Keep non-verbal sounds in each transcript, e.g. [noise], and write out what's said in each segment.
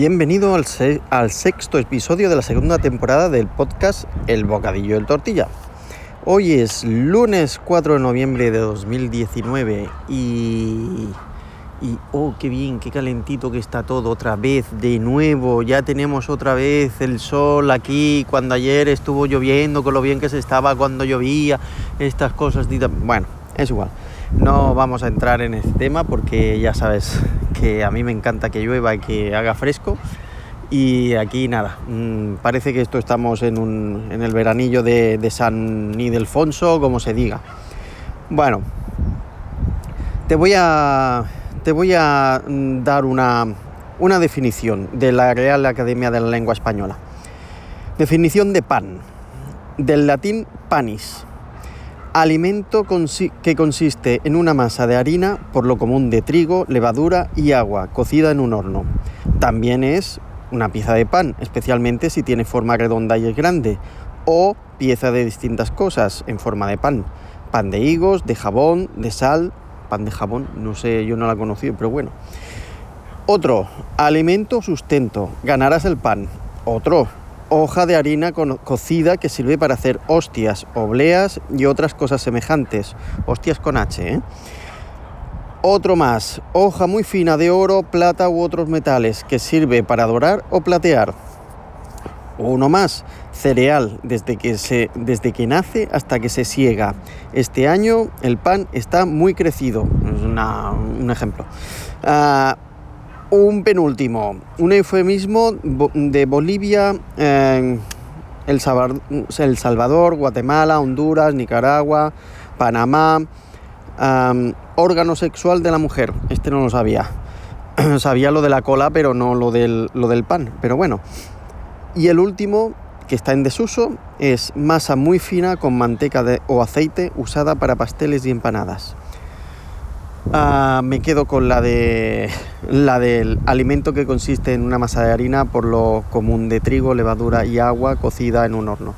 Bienvenido al, sexto episodio de la segunda temporada del podcast El Bocadillo del Tortilla. Hoy es lunes 4 de noviembre de 2019 y... Y oh, qué bien, qué calentito que está todo otra vez, de nuevo, ya tenemos otra vez el sol aquí, cuando ayer estuvo lloviendo, con lo bien que se estaba cuando llovía, estas cosas, bueno, es igual. No vamos a entrar en este tema porque ya sabes que a mí me encanta que llueva y que haga fresco. Y aquí nada, mm, parece que esto estamos en, un, en el veranillo de, San Ildefonso, como se diga. Bueno, te voy a, mm, dar una definición de la Real Academia de la Lengua Española. Definición de pan, del latín panis, Alimento que consiste en una masa de harina, por lo común de trigo, levadura y agua, cocida en un horno. También es una pieza de pan, especialmente si tiene forma redonda y es grande, o pieza de distintas cosas en forma de pan. Pan de higos, de jabón, de sal, pan de jabón, no sé, yo no la he conocido, pero bueno. Otro, alimento sustento, ganarás el pan. Otro, hoja de harina cocida que sirve para hacer hostias, obleas y otras cosas semejantes. Hostias con H, ¿eh? Otro más, hoja muy fina de oro, plata u otros metales que sirve para dorar o platear. Uno más, cereal, desde que, se, desde que nace hasta que se siega. Este año el pan está muy crecido. Es un ejemplo. Ah, un penúltimo, un eufemismo de Bolivia, el, Salvador, Guatemala, Honduras, Nicaragua, Panamá. órgano sexual de la mujer, este no lo sabía. [clears throat] sabía lo de la cola, pero no lo del, lo del pan. Pero bueno. Y el último, que está en desuso, es masa muy fina con manteca o aceite usada para pasteles y empanadas. Ah, me quedo con la de la del alimento que consiste en una masa de harina por lo común de trigo, levadura y agua cocida en un horno.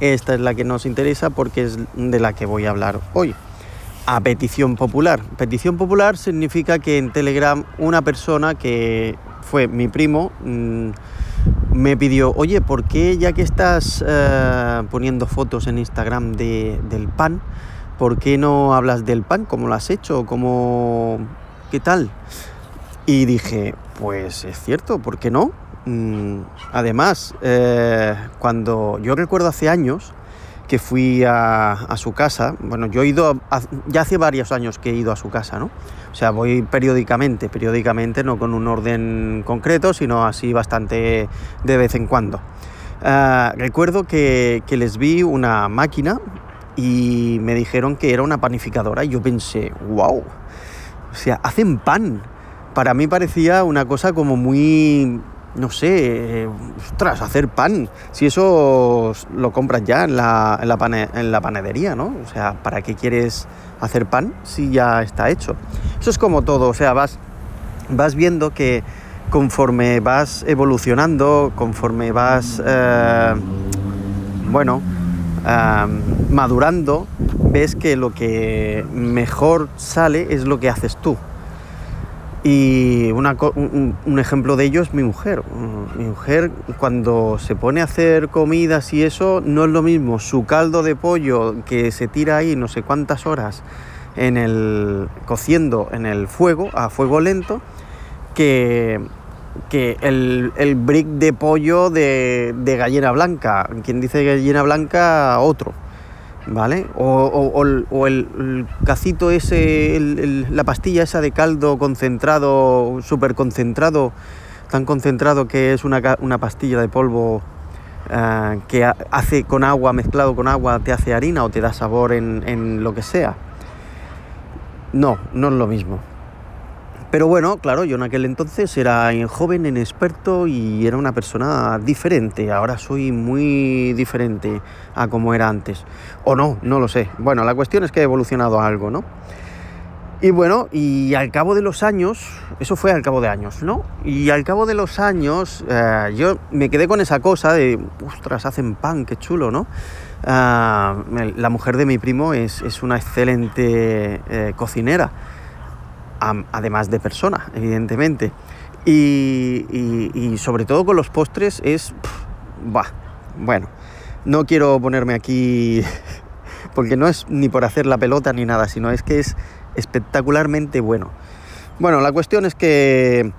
Esta es la que nos interesa porque es de la que voy a hablar hoy. A petición popular. Petición popular significa que en Telegram una persona que fue mi primo mm, me pidió, oye, ¿por qué ya que estás eh, poniendo fotos en Instagram del pan? ¿Por qué no hablas del pan? ¿Cómo lo has hecho? ¿Cómo... ¿Qué tal? Y dije, pues es cierto, ¿por qué no? Mm, además, eh, cuando yo recuerdo hace años que fui a, su casa, bueno, yo he ido, ya hace varios años que he ido a su casa, ¿no? O sea, voy periódicamente, periódicamente, no con un orden concreto, sino así bastante de vez en cuando. Ah, recuerdo que, que les vi una máquina y me dijeron que era una panificadora y yo pensé, wow, o sea, hacen pan. Para mí parecía una cosa como muy, no sé, ostras, hacer pan. Si eso lo compras ya en la, en la, en la panadería, ¿no? O sea, ¿para qué quieres hacer pan si ya está hecho? Eso es como todo, o sea, vas, vas viendo que conforme vas evolucionando, conforme vas, eh, bueno, madurando, ves que lo que mejor sale es lo que haces tú. Y un, ejemplo de ello es mi mujer. Mi mujer cuando se pone a hacer comidas y eso, no es lo mismo su caldo de pollo que se tira ahí no sé cuántas horas en el cociendo en el fuego, a fuego lento, que que el, el brick de pollo de, gallina blanca. Quien dice gallina blanca, otro. ¿Vale? O, el, cacito ese, la pastilla esa de caldo concentrado, súper concentrado, tan concentrado que es una, pastilla de polvo eh, que hace con agua, mezclado con agua, te hace harina o te da sabor en, en lo que sea. No, no es lo mismo. Pero bueno, claro, yo en aquel entonces era joven, inexperto y era una persona diferente. Ahora soy muy diferente a como era antes. O no, no lo sé. Bueno, la cuestión es que he evolucionado algo, ¿no? Y bueno, y al cabo de los años, eso fue al cabo de años, ¿no? Y al cabo de los años, eh, yo me quedé con esa cosa de, ostras, hacen pan, qué chulo, ¿no? Ah, la mujer de mi primo es, una excelente eh, cocinera además de persona, evidentemente. Y, sobre todo con los postres es... bah, bueno, no quiero ponerme aquí [laughs] porque no es ni por hacer la pelota ni nada, sino es que es espectacularmente bueno. Bueno, la cuestión es que,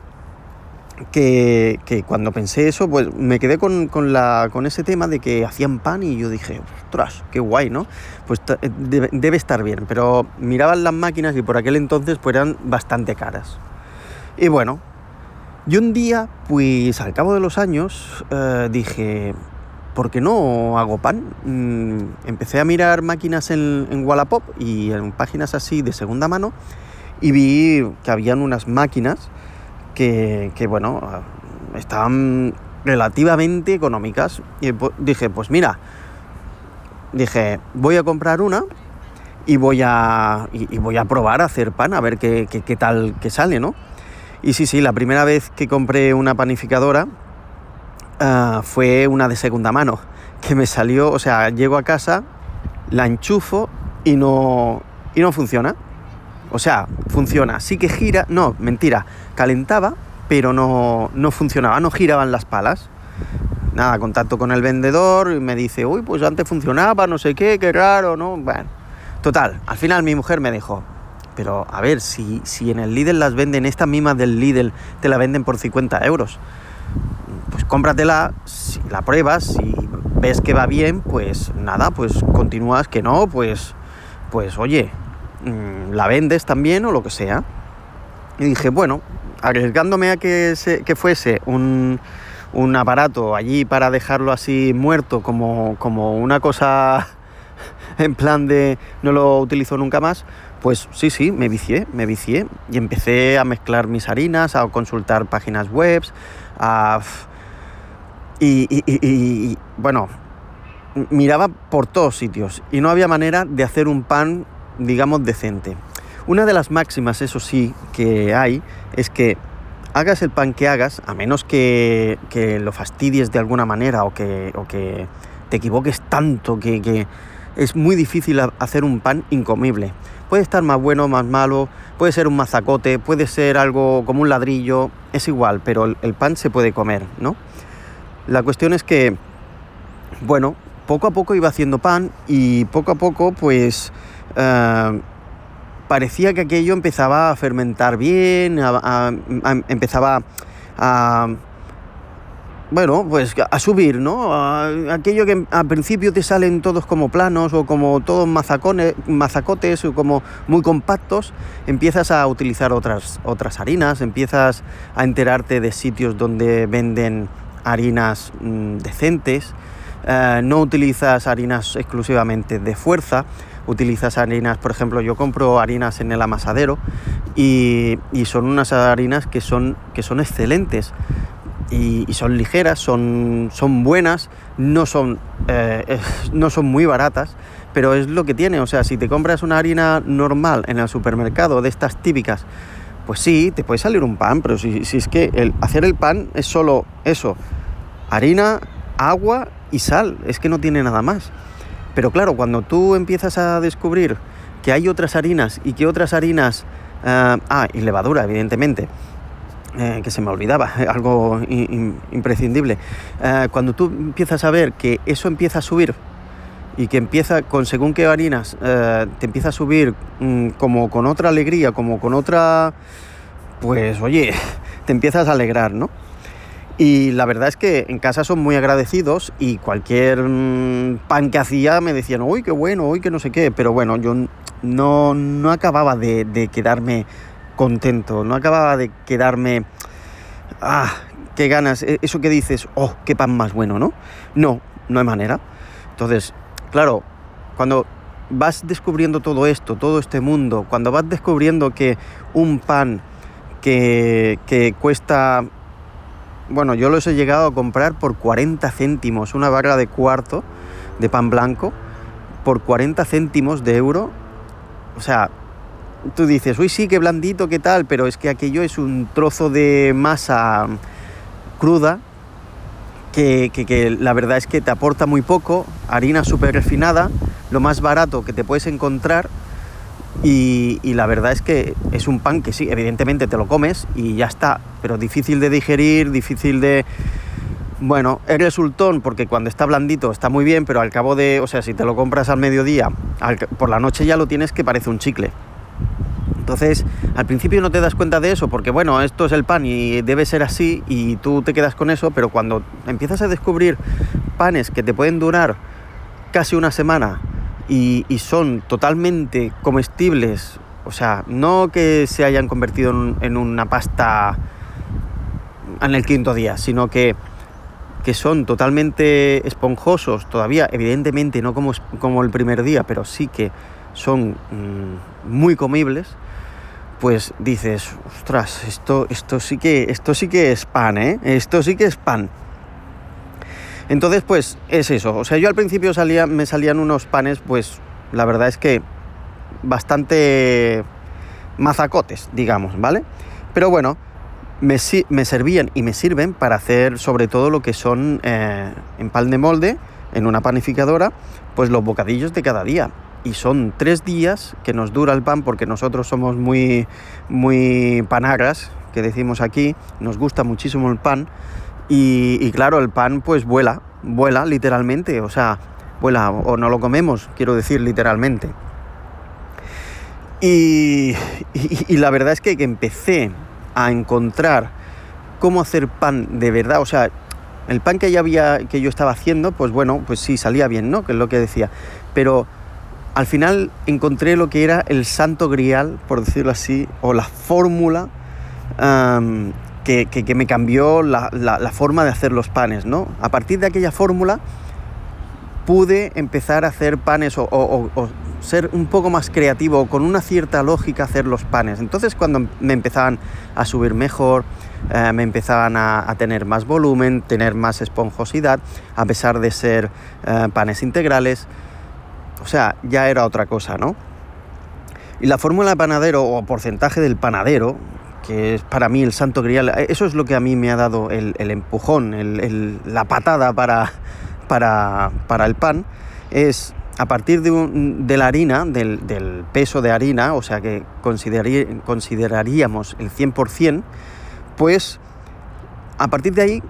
que, cuando pensé eso, pues me quedé con, la, con ese tema de que hacían pan y yo dije, ostras, qué guay, ¿no? Pues debe, debe estar bien, pero miraban las máquinas y por aquel entonces pues eran bastante caras. Y bueno, y un día, pues al cabo de los años, eh, dije, ¿por qué no hago pan? Mm, empecé a mirar máquinas en, Wallapop y en páginas así de segunda mano y vi que habían unas máquinas que, bueno, estaban relativamente económicas. Y dije, pues mira, dije, voy a comprar una y voy a, y, voy a probar a hacer pan, a ver qué, qué, qué tal que sale, ¿no? Y sí, sí, la primera vez que compré una panificadora ah, fue una de segunda mano, que me salió, o sea, llego a casa, la enchufo y no, y no funciona. O sea, funciona, sí que gira, no, mentira, calentaba, pero no, no funcionaba, no giraban las palas. Nada, contacto con el vendedor y me dice, uy, pues antes funcionaba, no sé qué, qué raro, ¿no? Bueno, total, al final mi mujer me dijo, pero a ver, si, si en el Lidl las venden, estas mismas del Lidl te la venden por 50 euros, pues cómpratela, si la pruebas, si ves que va bien, pues nada, pues continúas, que no, pues, pues oye, la vendes también o lo que sea. Y dije, bueno, arriesgándome a que, que fuese un, un, aparato allí para dejarlo así muerto como, como una cosa [laughs] en plan de no lo utilizo nunca más, pues sí, sí, me vicié, me vicié y empecé a mezclar mis harinas, a consultar páginas web, a... Y, bueno, miraba por todos sitios y no había manera de hacer un pan, digamos, decente. Una de las máximas, eso sí, que hay, es que hagas el pan que hagas, a menos que, lo fastidies de alguna manera o que, o que te equivoques tanto que, que es muy difícil hacer un pan incomible. Puede estar más bueno, más malo, puede ser un mazacote, puede ser algo como un ladrillo, es igual, pero el, pan se puede comer, ¿no? La cuestión es que, bueno, poco a poco iba haciendo pan y poco a poco, pues, eh, parecía que aquello empezaba a fermentar bien, empezaba a, bueno, pues a subir, ¿no? aquello que al principio te salen todos como planos o como todos mazacones, mazacotes o como muy compactos, empiezas a utilizar otras, otras harinas, empiezas a enterarte de sitios donde venden harinas mm, decentes, eh, no utilizas harinas exclusivamente de fuerza, utilizas harinas, por ejemplo, yo compro harinas en el amasadero y, y son unas harinas que son, que son excelentes y, son ligeras, son, son buenas, no son, eh, no son muy baratas, pero es lo que tiene. O sea, si te compras una harina normal en el supermercado, de estas típicas, pues sí, te puede salir un pan, pero si, si es que hacer el pan es solo eso, harina, agua y sal, es que no tiene nada más. Pero claro, cuando tú empiezas a descubrir que hay otras harinas y que otras harinas, eh, ah, y levadura, evidentemente, eh, que se me olvidaba, [laughs] algo imprescindible. Eh, cuando tú empiezas a ver que eso empieza a subir y que empieza con según qué harinas, te empieza a subir mm, como con otra alegría, como con otra, pues oye, [laughs] te empiezas a alegrar, ¿no? Y la verdad es que en casa son muy agradecidos y cualquier mm, pan que hacía me decían, uy, qué bueno, uy, que no sé qué, pero bueno, yo no, no acababa de, de quedarme contento, no acababa de quedarme, ah, qué ganas, e-, eso que dices, oh, qué pan más bueno, ¿no? No, no hay manera. Entonces, claro, cuando vas descubriendo todo esto, todo este mundo, cuando vas descubriendo que un pan que, que cuesta, bueno, yo los he llegado a comprar por 40 céntimos, una barra de cuarto de pan blanco, por 40 céntimos de euro, o sea, tú dices, uy, sí, qué blandito, qué tal, pero es que aquello es un trozo de masa cruda que, la verdad es que te aporta muy poco, harina súper refinada, lo más barato que te puedes encontrar Y, la verdad es que es un pan que sí, evidentemente te lo comes y ya está, pero difícil de digerir, difícil de... Bueno, el resultón, porque cuando está blandito está muy bien, pero al cabo de, o sea, si te lo compras al mediodía, por la noche ya lo tienes que parece un chicle. Entonces, al principio no te das cuenta de eso, porque bueno, esto es el pan y debe ser así y tú te quedas con eso, pero cuando empiezas a descubrir panes que te pueden durar casi una semana y, son totalmente comestibles, o sea, no que se hayan convertido en, una pasta en el quinto día, sino que que son totalmente esponjosos todavía, evidentemente no como, como el primer día, pero sí que son mmm, muy comibles, pues dices, ostras, esto, esto, sí que, esto sí que es pan, ¿eh? Esto sí que es pan. Entonces, pues es eso. O sea, yo al principio salía, me salían unos panes, pues la verdad es que bastante mazacotes, digamos, ¿vale? Pero bueno, me, servían y me sirven para hacer sobre todo lo que son eh, en pan de molde, en una panificadora, pues los bocadillos de cada día. Y son tres días que nos dura el pan porque nosotros somos muy, muy panagras, que decimos aquí, nos gusta muchísimo el pan. Y, claro, el pan pues vuela, vuela literalmente, o sea, vuela o no lo comemos, quiero decir literalmente. Y, y, la verdad es que, que empecé a encontrar cómo hacer pan de verdad, o sea, el pan que ya había que yo estaba haciendo, pues bueno, pues sí salía bien, ¿no? Que es lo que decía, pero al final encontré lo que era el santo grial, por decirlo así, o la fórmula que, me cambió la, forma de hacer los panes, ¿no? A partir de aquella fórmula pude empezar a hacer panes o, ser un poco más creativo, con una cierta lógica hacer los panes. Entonces cuando me empezaban a subir mejor, eh, me empezaban a, a, tener más volumen, tener más esponjosidad, a pesar de ser eh, panes integrales. O sea, ya era otra cosa, ¿no? Y la fórmula de panadero o porcentaje del panadero, que es para mí el santo grial, eso es lo que a mí me ha dado el, el empujón, el, el, la patada para, para, para el pan, es a partir de, de la harina, del, del, peso de harina, o sea que considerarí, consideraríamos el 100%, pues a partir de ahí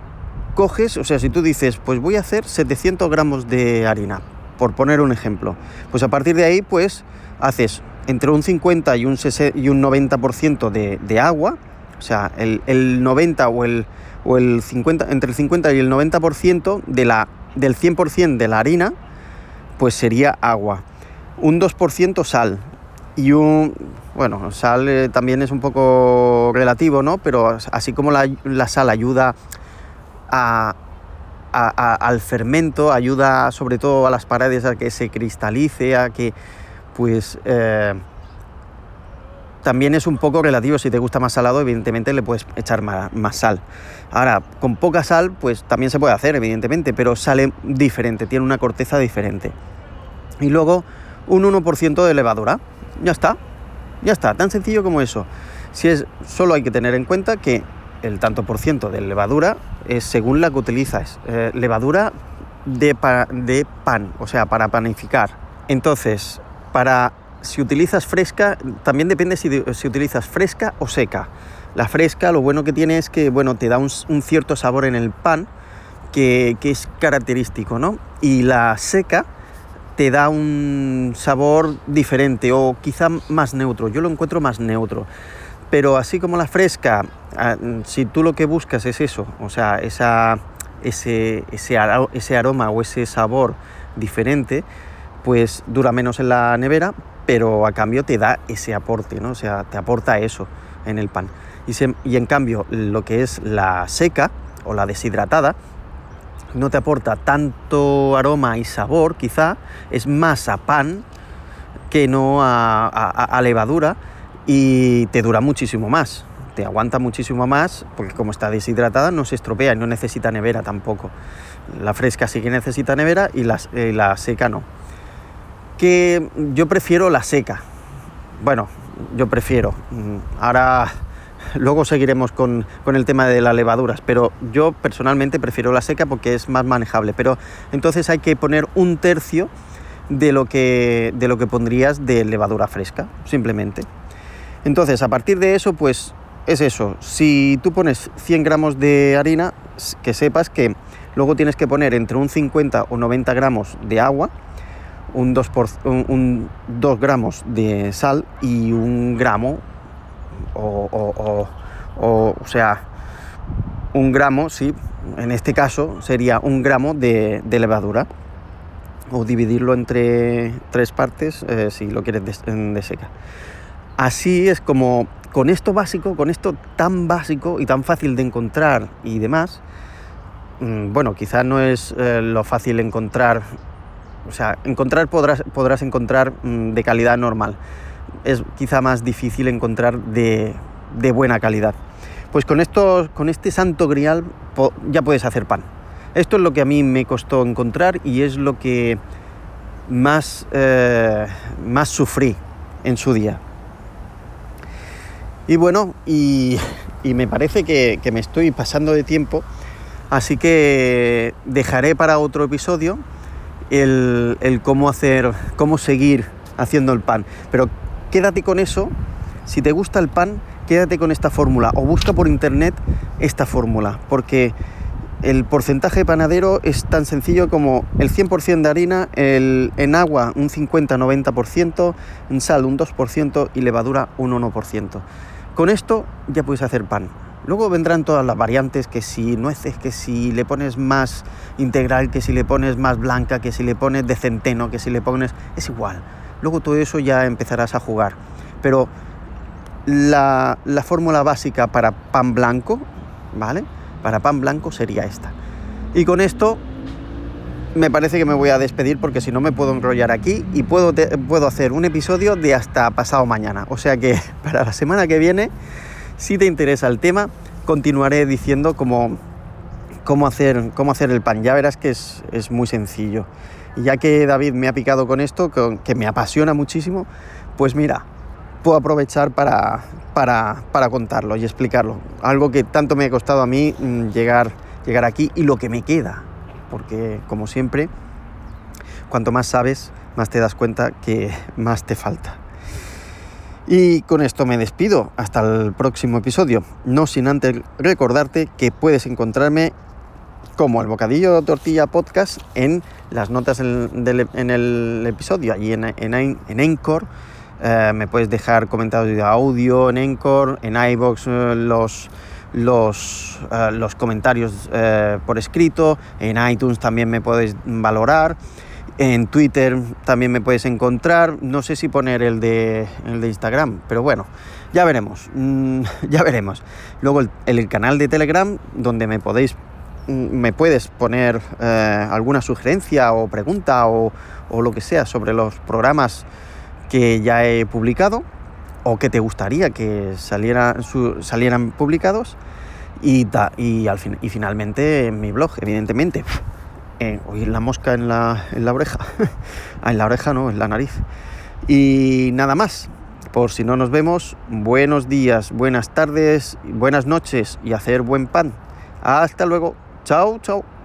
coges, o sea, si tú dices, pues voy a hacer 700 gramos de harina, por poner un ejemplo, pues a partir de ahí, pues haces entre un 50 y un, y un 90% de, de, agua, o sea, el, el 90 o el, o el 50, entre el 50 y el 90% de la, del 100% de la harina, pues sería agua. Un 2% sal y un... Bueno, sal eh, también es un poco relativo, ¿no? Pero así como la, sal ayuda a, a, al fermento, ayuda sobre todo a las paredes a que se cristalice, a que pues... Eh, también es un poco relativo, si te gusta más salado, evidentemente le puedes echar más, sal. Ahora, con poca sal, pues también se puede hacer, evidentemente, pero sale diferente, tiene una corteza diferente. Y luego un 1% de levadura. Ya está, ya está, tan sencillo como eso. Si es, solo hay que tener en cuenta que el tanto por ciento de levadura es según la que utilizas. Eh, levadura de, de pan, o sea, para panificar. Entonces, para si utilizas fresca, también depende si, si, utilizas fresca o seca. La fresca lo bueno que tiene es que bueno, te da un, cierto sabor en el pan que, que, es característico, ¿no? Y la seca te da un sabor diferente o quizá más neutro. Yo lo encuentro más neutro. Pero así como la fresca, ah, si tú lo que buscas es eso, o sea, esa, ese, ese aroma o ese sabor diferente, pues dura menos en la nevera, pero a cambio te da ese aporte, ¿no? O sea, te aporta eso en el pan. Y, se, y en cambio, lo que es la seca o la deshidratada, no te aporta tanto aroma y sabor, quizá, es más a pan que no a, a, levadura y te dura muchísimo más. Te aguanta muchísimo más porque como está deshidratada no se estropea y no necesita nevera tampoco. La fresca sí que necesita nevera y la, eh, la seca no que yo prefiero la seca. Bueno, yo prefiero. Mm, ahora [laughs] luego seguiremos con, con, el tema de las levaduras, pero yo personalmente prefiero la seca porque es más manejable. Pero entonces hay que poner un tercio de lo que, de lo que pondrías de levadura fresca, simplemente. Entonces, a partir de eso, pues es eso. Si tú pones 100 gramos de harina, que sepas que luego tienes que poner entre un 50 o 90 gramos de agua, un 2, por, un, 2 gramos de sal y un gramo, o, o, o, o sea, un gramo, sí, en este caso sería un gramo de, levadura o dividirlo entre tres partes eh, si lo quieres de, seca. Así es como con esto básico, con esto tan básico y tan fácil de encontrar y demás, mm, bueno, quizás no es eh, lo fácil encontrar, o sea, encontrar podrás, podrás encontrar mm, de calidad normal, es quizá más difícil encontrar de, de buena calidad. Pues con, esto, con este santo grial ya puedes hacer pan. Esto es lo que a mí me costó encontrar y es lo que más, eh, más sufrí en su día. Y bueno, y, me parece que, me estoy pasando de tiempo, así que dejaré para otro episodio el, cómo hacer, cómo seguir haciendo el pan. Pero quédate con eso, si te gusta el pan, quédate con esta fórmula o busca por internet esta fórmula, porque el porcentaje panadero es tan sencillo como el 100% de harina, el, en agua un 50-90%, en sal un 2% y levadura un 1%. Con esto ya puedes hacer pan. Luego vendrán todas las variantes, que si nueces, que si le pones más integral, que si le pones más blanca, que si le pones de centeno, que si le pones... es igual. Luego todo eso ya empezarás a jugar. Pero la, fórmula básica para pan blanco, ¿vale? Para pan blanco sería esta. Y con esto me parece que me voy a despedir porque si no me puedo enrollar aquí y puedo, puedo hacer un episodio de hasta pasado mañana. O sea que [laughs] para la semana que viene, si te interesa el tema, continuaré diciendo cómo, cómo, hacer, cómo hacer el pan. Ya verás que es, es muy sencillo. Y ya que David me ha picado con esto, que me apasiona muchísimo, pues mira, puedo aprovechar para, para, contarlo y explicarlo. Algo que tanto me ha costado a mí mm, llegar, llegar aquí y lo que me queda. Porque, como siempre, cuanto más sabes, más te das cuenta que más te falta. Y con esto me despido. Hasta el próximo episodio. No sin antes recordarte que puedes encontrarme como el Bocadillo Tortilla Podcast en las notas en, el episodio, allí en, en, en eh, me puedes dejar comentarios de audio en Encore, en iBox eh, los, los, eh, los comentarios por escrito, en iTunes también me puedes valorar, en Twitter también me puedes encontrar, no sé si poner el de, el de Instagram, pero bueno, ya veremos, mm, [laughs] ya veremos. Luego el, canal de Telegram donde me podéis mm, me puedes poner alguna sugerencia o pregunta o, lo que sea sobre los programas que ya he publicado o que te gustaría que salieran, salieran publicados y, y, al fin, y finalmente en mi blog, evidentemente. Eh, la mosca en la, en la oreja. [laughs] Ah, en la oreja no, en la nariz. Y nada más. Por si no nos vemos, buenos días, buenas tardes, buenas noches y hacer buen pan. Hasta luego. Chao, chao.